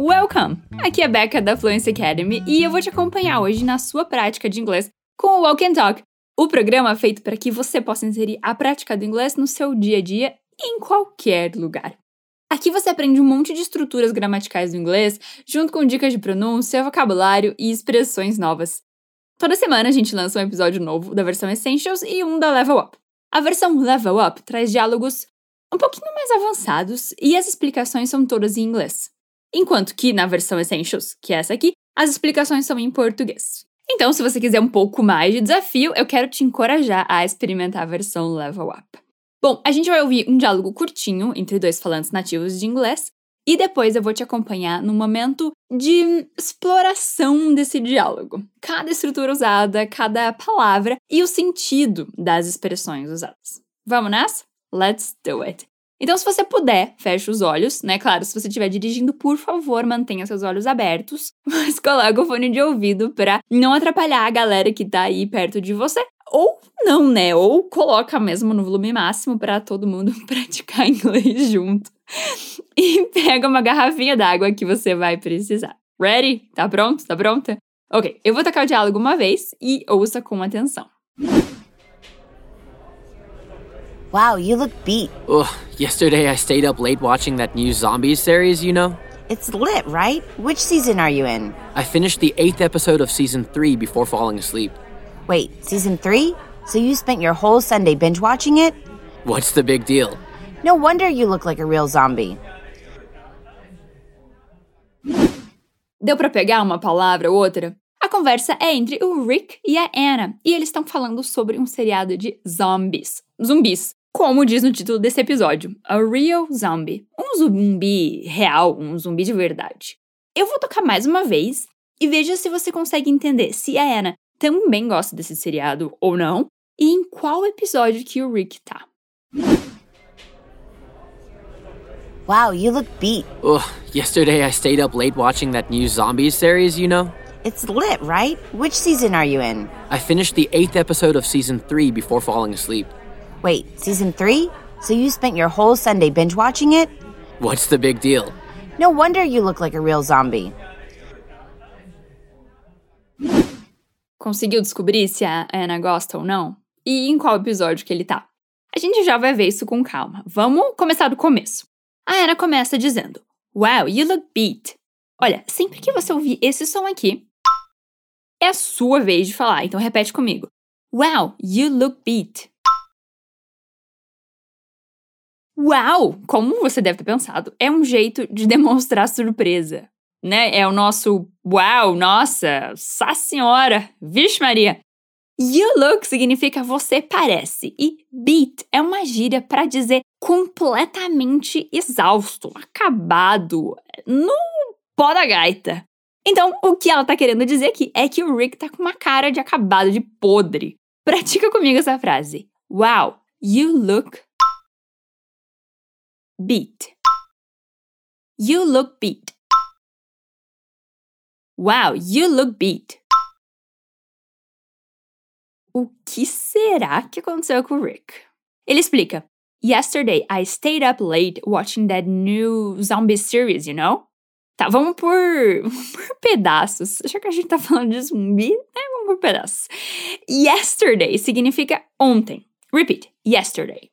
Welcome! Aqui é Becca da Fluency Academy e eu vou te acompanhar hoje na sua prática de inglês com o Walk and Talk, o programa feito para que você possa inserir a prática do inglês no seu dia a dia em qualquer lugar. Aqui você aprende um monte de estruturas gramaticais do inglês, junto com dicas de pronúncia, vocabulário e expressões novas. Toda semana a gente lança um episódio novo da versão Essentials e um da Level Up. A versão Level Up traz diálogos um pouquinho mais avançados e as explicações são todas em inglês. Enquanto que na versão Essentials, que é essa aqui, as explicações são em português. Então, se você quiser um pouco mais de desafio, eu quero te encorajar a experimentar a versão Level Up. Bom, a gente vai ouvir um diálogo curtinho entre dois falantes nativos de inglês e depois eu vou te acompanhar no momento de exploração desse diálogo. Cada estrutura usada, cada palavra e o sentido das expressões usadas. Vamos nessa? Let's do it! Então, se você puder, feche os olhos, né? Claro, se você estiver dirigindo, por favor, mantenha seus olhos abertos, mas coloque o fone de ouvido para não atrapalhar a galera que tá aí perto de você. Ou não, né? Ou coloca mesmo no volume máximo para todo mundo praticar inglês junto. E pega uma garrafinha d'água que você vai precisar. Ready? Tá pronto? Tá pronta? Ok, eu vou tocar o diálogo uma vez e ouça com atenção. Wow, you look beat. Ugh, yesterday I stayed up late watching that new zombies series, you know? It's lit, right? Which season are you in? I finished the eighth episode of season three before falling asleep. Wait, season three? So you spent your whole Sunday binge watching it? What's the big deal? No wonder you look like a real zombie. Deu para pegar uma palavra ou outra? A conversa é entre o Rick e a Anna, e eles estão falando sobre um seriado de zombies. Zumbis. Como diz no título desse episódio, a real zombie. Um zumbi real, um zumbi de verdade. Eu vou tocar mais uma vez e veja se você consegue entender se a Anna também gosta desse seriado ou não e em qual episódio que o Rick tá. Wow, you look beat. Ugh, yesterday I stayed up late watching that new zombies series, you know? It's lit, right? Which season are you in? I finished the eighth episode of season three before falling asleep. Wait, season three? So you spent your whole Sunday binge watching it? What's the big deal? No wonder you look like a real zombie. Conseguiu descobrir se a Anna gosta ou não? E em qual episódio que ele tá? A gente já vai ver isso com calma. Vamos começar do começo. A Anna começa dizendo: Wow, you look beat. Olha, sempre que você ouvir esse som aqui, é a sua vez de falar, então repete comigo. Wow, you look beat. Wow, como você deve ter pensado, é um jeito de demonstrar surpresa, né? É o nosso wow, nossa, sa senhora, vixe Maria. You look significa você parece e beat é uma gíria para dizer completamente exausto, acabado, no pó da gaita. Então, o que ela tá querendo dizer aqui é que o Rick tá com uma cara de acabado de podre. Pratica comigo essa frase. Wow, you look beat. You look beat. Wow, you look beat. O que será que aconteceu com o Rick? Ele explica: Yesterday I stayed up late watching that new zombie series, you know? Tá, vamos por, por pedaços. Já que a gente tá falando de zumbi, né? Vamos por pedaços. Yesterday significa ontem. Repeat: yesterday.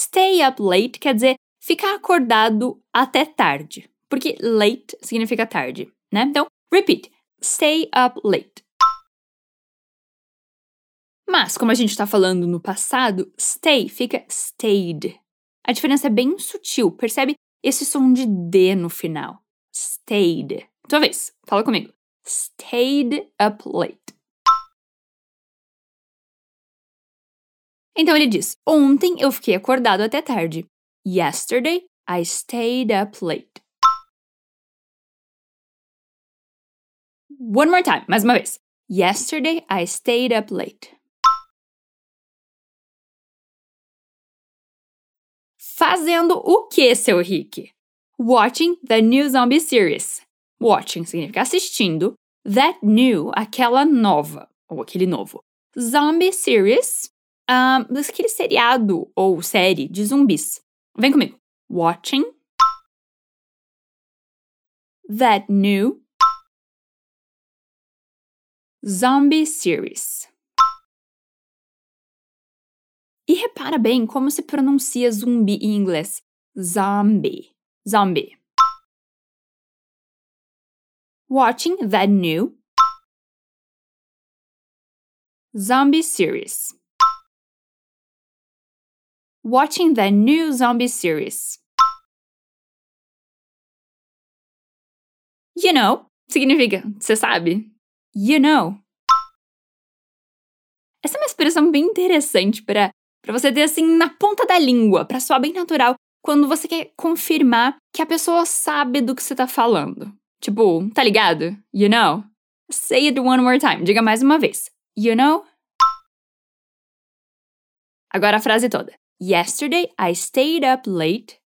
Stay up late quer dizer ficar acordado até tarde, porque late significa tarde, né? Então, repeat: stay up late. Mas, como a gente está falando no passado, stay fica stayed. A diferença é bem sutil, percebe esse som de D no final. Stayed. Tua vez, fala comigo. Stayed up late. Então ele diz: Ontem eu fiquei acordado até tarde. Yesterday I stayed up late. One more time, mais uma vez. Yesterday I stayed up late. Fazendo o que, seu Rick? Watching the new zombie series. Watching significa assistindo. That new, aquela nova, ou aquele novo. Zombie series, um, daquele seriado ou série de zumbis. Vem comigo. Watching that new zombie series. E repara bem como se pronuncia zumbi em inglês. Zombie. Zombie. Watching that new zombie series. Watching that new zombie series. You know significa, você sabe? You know. Essa é uma expressão bem interessante para você ter assim na ponta da língua, para soar bem natural quando você quer confirmar que a pessoa sabe do que você tá falando. Tipo, tá ligado? You know? Say it one more time. Diga mais uma vez. You know? Agora a frase toda. Yesterday I stayed up late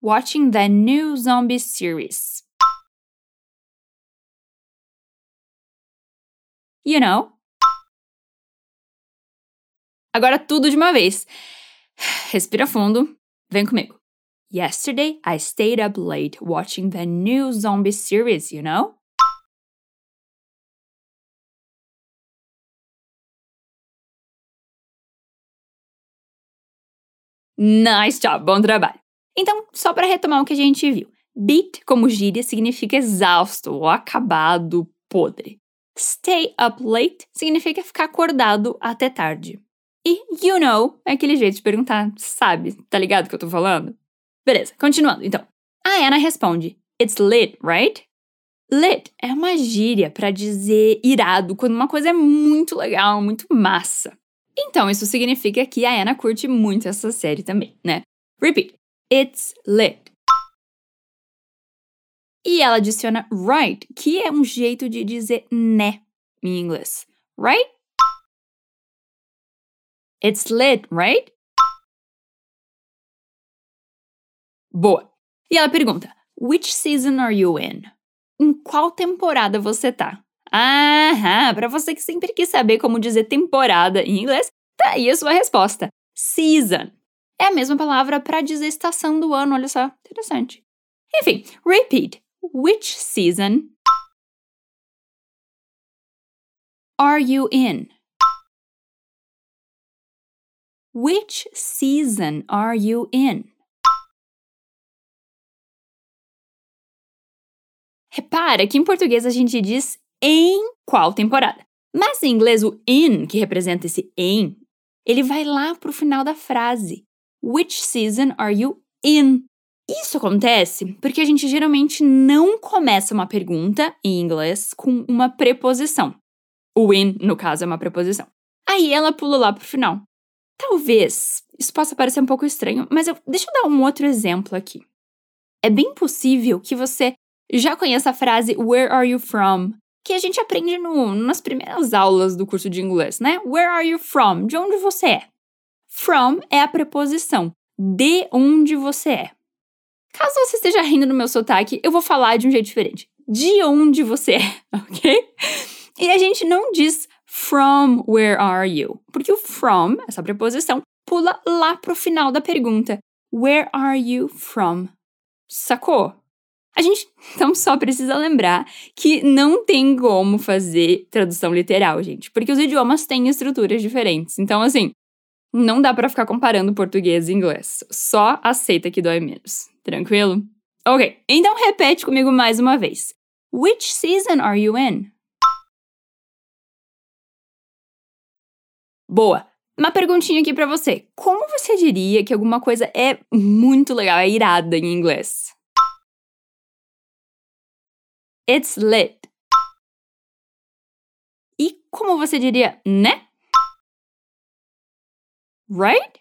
watching the new zombie series. You know? Agora tudo de uma vez. Respira fundo. Vem comigo. Yesterday, I stayed up late watching the new zombie series, you know? Nice job, bom trabalho. Então, só para retomar o que a gente viu. Beat, como gíria, significa exausto ou acabado, podre. Stay up late significa ficar acordado até tarde. E you know é aquele jeito de perguntar, sabe? Tá ligado que eu tô falando? Beleza, continuando então. A Anna responde: It's lit, right? Lit é uma gíria para dizer irado quando uma coisa é muito legal, muito massa. Então, isso significa que a Anna curte muito essa série também, né? Repeat. It's lit. E ela adiciona right, que é um jeito de dizer né em inglês. Right? It's lit, right? Boa. E ela pergunta: Which season are you in? Em qual temporada você tá? Aham, para você que sempre quis saber como dizer temporada em inglês, tá aí a sua resposta. Season. É a mesma palavra para dizer estação do ano, olha só, interessante. Enfim, repeat. Which season are you in? Which season are you in? Repara que em português a gente diz em qual temporada. Mas em inglês o in, que representa esse em, ele vai lá pro final da frase. Which season are you in? Isso acontece porque a gente geralmente não começa uma pergunta em inglês com uma preposição. O in, no caso, é uma preposição. Aí ela pula lá pro final. Talvez isso possa parecer um pouco estranho, mas eu, deixa eu dar um outro exemplo aqui. É bem possível que você já conheça a frase Where are you from? Que a gente aprende no, nas primeiras aulas do curso de inglês, né? Where are you from? De onde você é? From é a preposição. De onde você é. Caso você esteja rindo no meu sotaque, eu vou falar de um jeito diferente. De onde você é, ok? E a gente não diz from where are you? Porque o from, essa preposição, pula lá pro final da pergunta. Where are you from? Sacou? A gente então só precisa lembrar que não tem como fazer tradução literal, gente, porque os idiomas têm estruturas diferentes. Então, assim, não dá para ficar comparando português e inglês. Só aceita que dói menos. Tranquilo? Ok, então repete comigo mais uma vez. Which season are you in? Boa. Uma perguntinha aqui para você. Como você diria que alguma coisa é muito legal, é irada em inglês? It's lit. E como você diria, né? Right?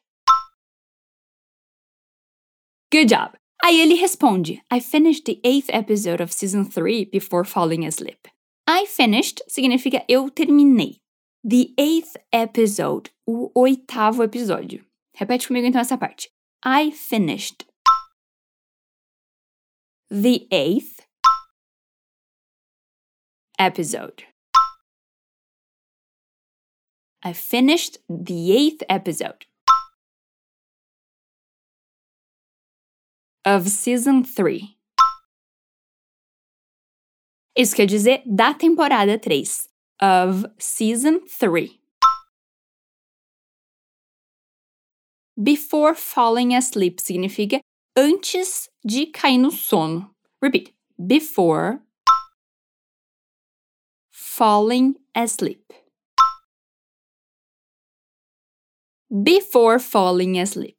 Good job. Aí ele responde: I finished the eighth episode of season 3 before falling asleep. I finished significa eu terminei. The eighth episode, o oitavo episódio. Repete comigo então essa parte. I finished the eighth episode. I finished the eighth episode. of season 3. Isso quer dizer da temporada 3. Of season 3. Before falling asleep significa antes de cair no sono. Repeat. Before falling asleep. Before falling asleep.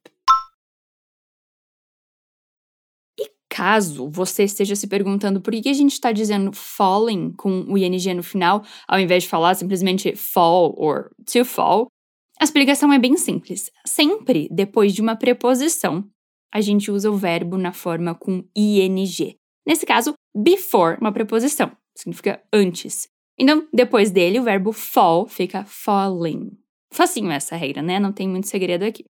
E caso você esteja se perguntando por que a gente está dizendo falling com o ing no final, ao invés de falar simplesmente fall or to fall, a explicação é bem simples. Sempre depois de uma preposição, a gente usa o verbo na forma com ing. Nesse caso, before, uma preposição, significa antes. Então, depois dele, o verbo fall fica falling. Facinho essa regra, né? Não tem muito segredo aqui.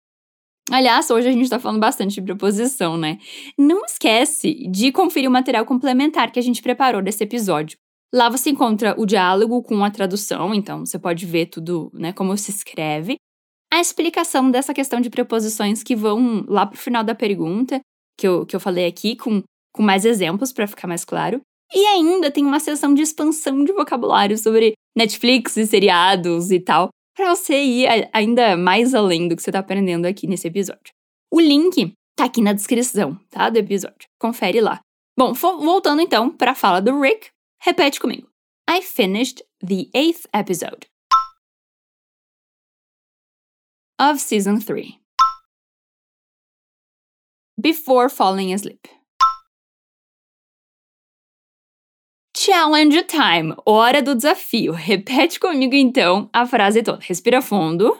Aliás, hoje a gente tá falando bastante de preposição, né? Não esquece de conferir o material complementar que a gente preparou desse episódio. Lá você encontra o diálogo com a tradução, então você pode ver tudo, né, como se escreve. A explicação dessa questão de preposições que vão lá pro final da pergunta, que eu, que eu falei aqui, com, com mais exemplos para ficar mais claro. E ainda tem uma sessão de expansão de vocabulário sobre Netflix e seriados e tal, para você ir ainda mais além do que você tá aprendendo aqui nesse episódio. O link tá aqui na descrição, tá, do episódio. Confere lá. Bom, voltando então para a fala do Rick, repete comigo. I finished the eighth episode of season 3 before falling asleep. Challenge time, hora do desafio. Repete comigo então a frase toda. Respira fundo.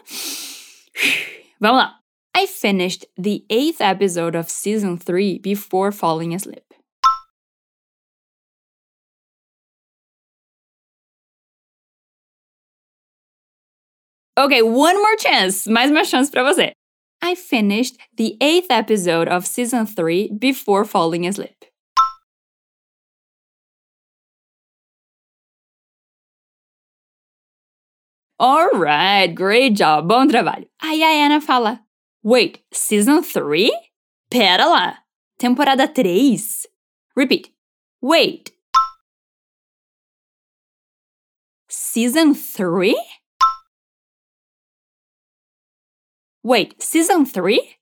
Vamos lá. I finished the eighth episode of season 3 before falling asleep. Okay, one more chance. Mais uma chance para você. I finished the eighth episode of season 3 before falling asleep. Alright, great job, bom trabalho. Aí a Anna fala: Wait, season 3? Pera lá, temporada 3? Repeat. Wait. Season 3? Wait, season 3?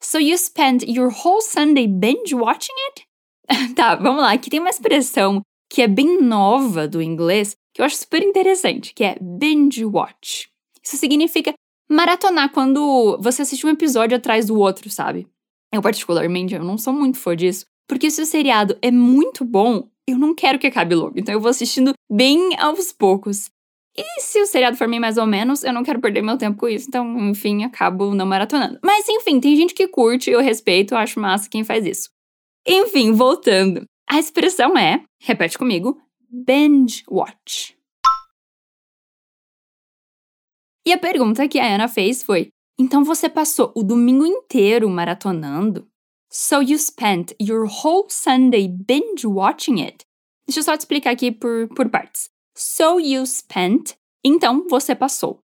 So you spent your whole Sunday binge watching it? tá, vamos lá. Aqui tem uma expressão que é bem nova do inglês, que eu acho super interessante, que é binge watch. Isso significa maratonar quando você assiste um episódio atrás do outro, sabe? Eu particularmente eu não sou muito fã disso, porque se o seriado é muito bom, eu não quero que acabe logo, então eu vou assistindo bem aos poucos. E se o seriado for meio mais ou menos, eu não quero perder meu tempo com isso, então, enfim, acabo não maratonando. Mas enfim, tem gente que curte, eu respeito, eu acho massa quem faz isso. Enfim, voltando. A expressão é, repete comigo, binge watch. E a pergunta que a Ana fez foi: então você passou o domingo inteiro maratonando? So you spent your whole Sunday binge watching it? Deixa eu só te explicar aqui por, por partes. So you spent, então você passou.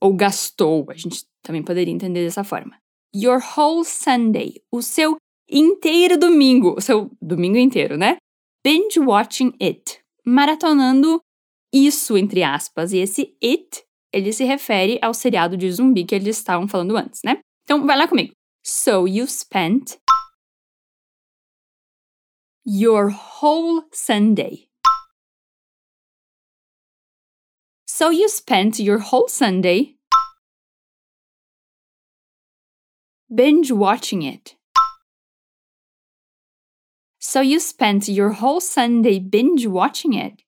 Ou gastou, a gente também poderia entender dessa forma. Your whole Sunday, o seu inteiro domingo, o seu domingo inteiro, né? Binge watching it, maratonando isso, entre aspas. E esse it, ele se refere ao seriado de zumbi que eles estavam falando antes, né? Então, vai lá comigo. So you spent your whole Sunday. So you spent your whole Sunday binge watching it. So you spent your whole Sunday binge watching it.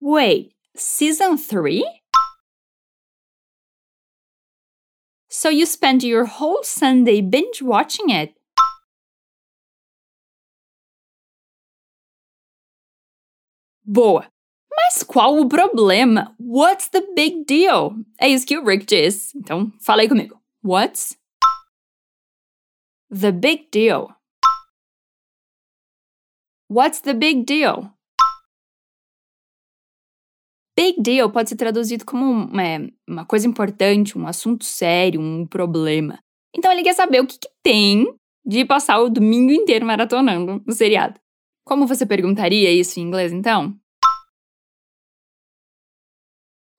Wait, season 3? So you spent your whole Sunday binge watching it. Boa! Mas qual o problema? What's the big deal? É isso que o Rick diz. Então, fala aí comigo. What's The big deal. What's the big deal? Big deal pode ser traduzido como uma, uma coisa importante, um assunto sério, um problema. Então ele quer saber o que, que tem de passar o domingo inteiro maratonando no seriado. Como você perguntaria isso em inglês, então?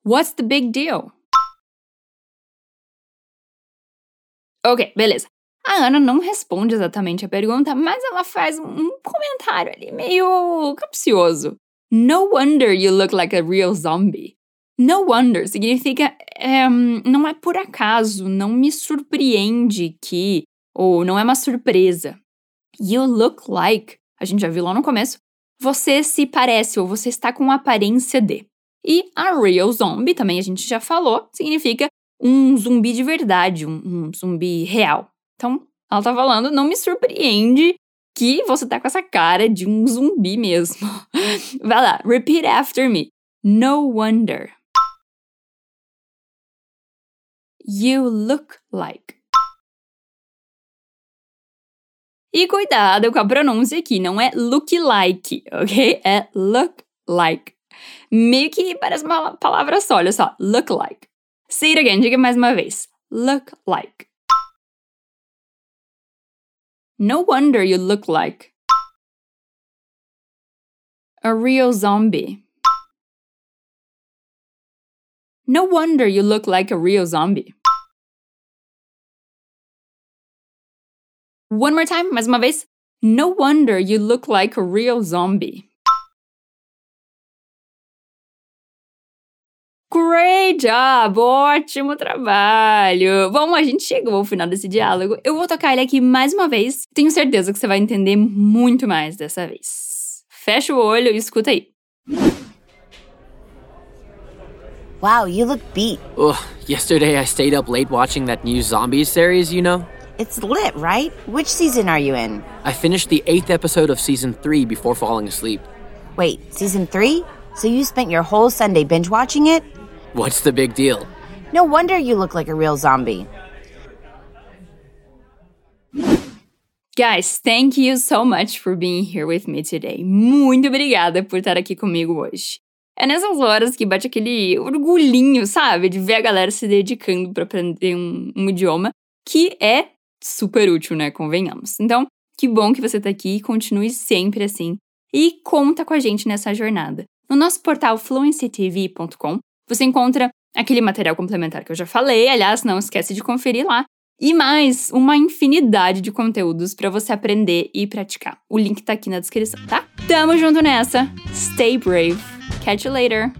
What's the big deal? Ok, beleza. A Ana não responde exatamente a pergunta, mas ela faz um comentário ali meio capcioso. No wonder you look like a real zombie. No wonder significa é, não é por acaso, não me surpreende que, ou não é uma surpresa. You look like, a gente já viu lá no começo, você se parece ou você está com aparência de. E a real zombie, também a gente já falou, significa um zumbi de verdade, um, um zumbi real. Então, ela tá falando, não me surpreende que você tá com essa cara de um zumbi mesmo. Vai lá, repeat after me. No wonder. You look like. E cuidado com a pronúncia aqui, não é look like, ok? É look like. Meio que parece uma palavra só, olha só. Look like. Say it again, diga mais uma vez. Look like. No wonder you look like a real zombie. No wonder you look like a real zombie. One more time, mais uma vez. No wonder you look like a real zombie. Great job! Ótimo trabalho! Bom, a gente chegou ao final desse diálogo. Eu vou tocar ele aqui mais uma vez. Tenho certeza que você vai entender muito mais dessa vez. Fecha o olho e escuta aí. Wow, you look beat. Ugh, yesterday I stayed up late watching that new Zombies series, you know? It's lit, right? Which season are you in? I finished the eighth episode of season three before falling asleep. Wait, season three? So you spent your whole Sunday binge watching it? What's the big deal? No wonder you look like a real zombie. Guys, thank you so much for being here with me today. Muito obrigada por estar aqui comigo hoje. É nessas horas que bate aquele orgulhinho, sabe? De ver a galera se dedicando para aprender um, um idioma que é super útil, né? Convenhamos. Então, que bom que você tá aqui e continue sempre assim. E conta com a gente nessa jornada. No nosso portal fluencytv.com você encontra aquele material complementar que eu já falei, aliás, não esquece de conferir lá. E mais uma infinidade de conteúdos para você aprender e praticar. O link tá aqui na descrição, tá? Tamo junto nessa. Stay brave. Catch you later.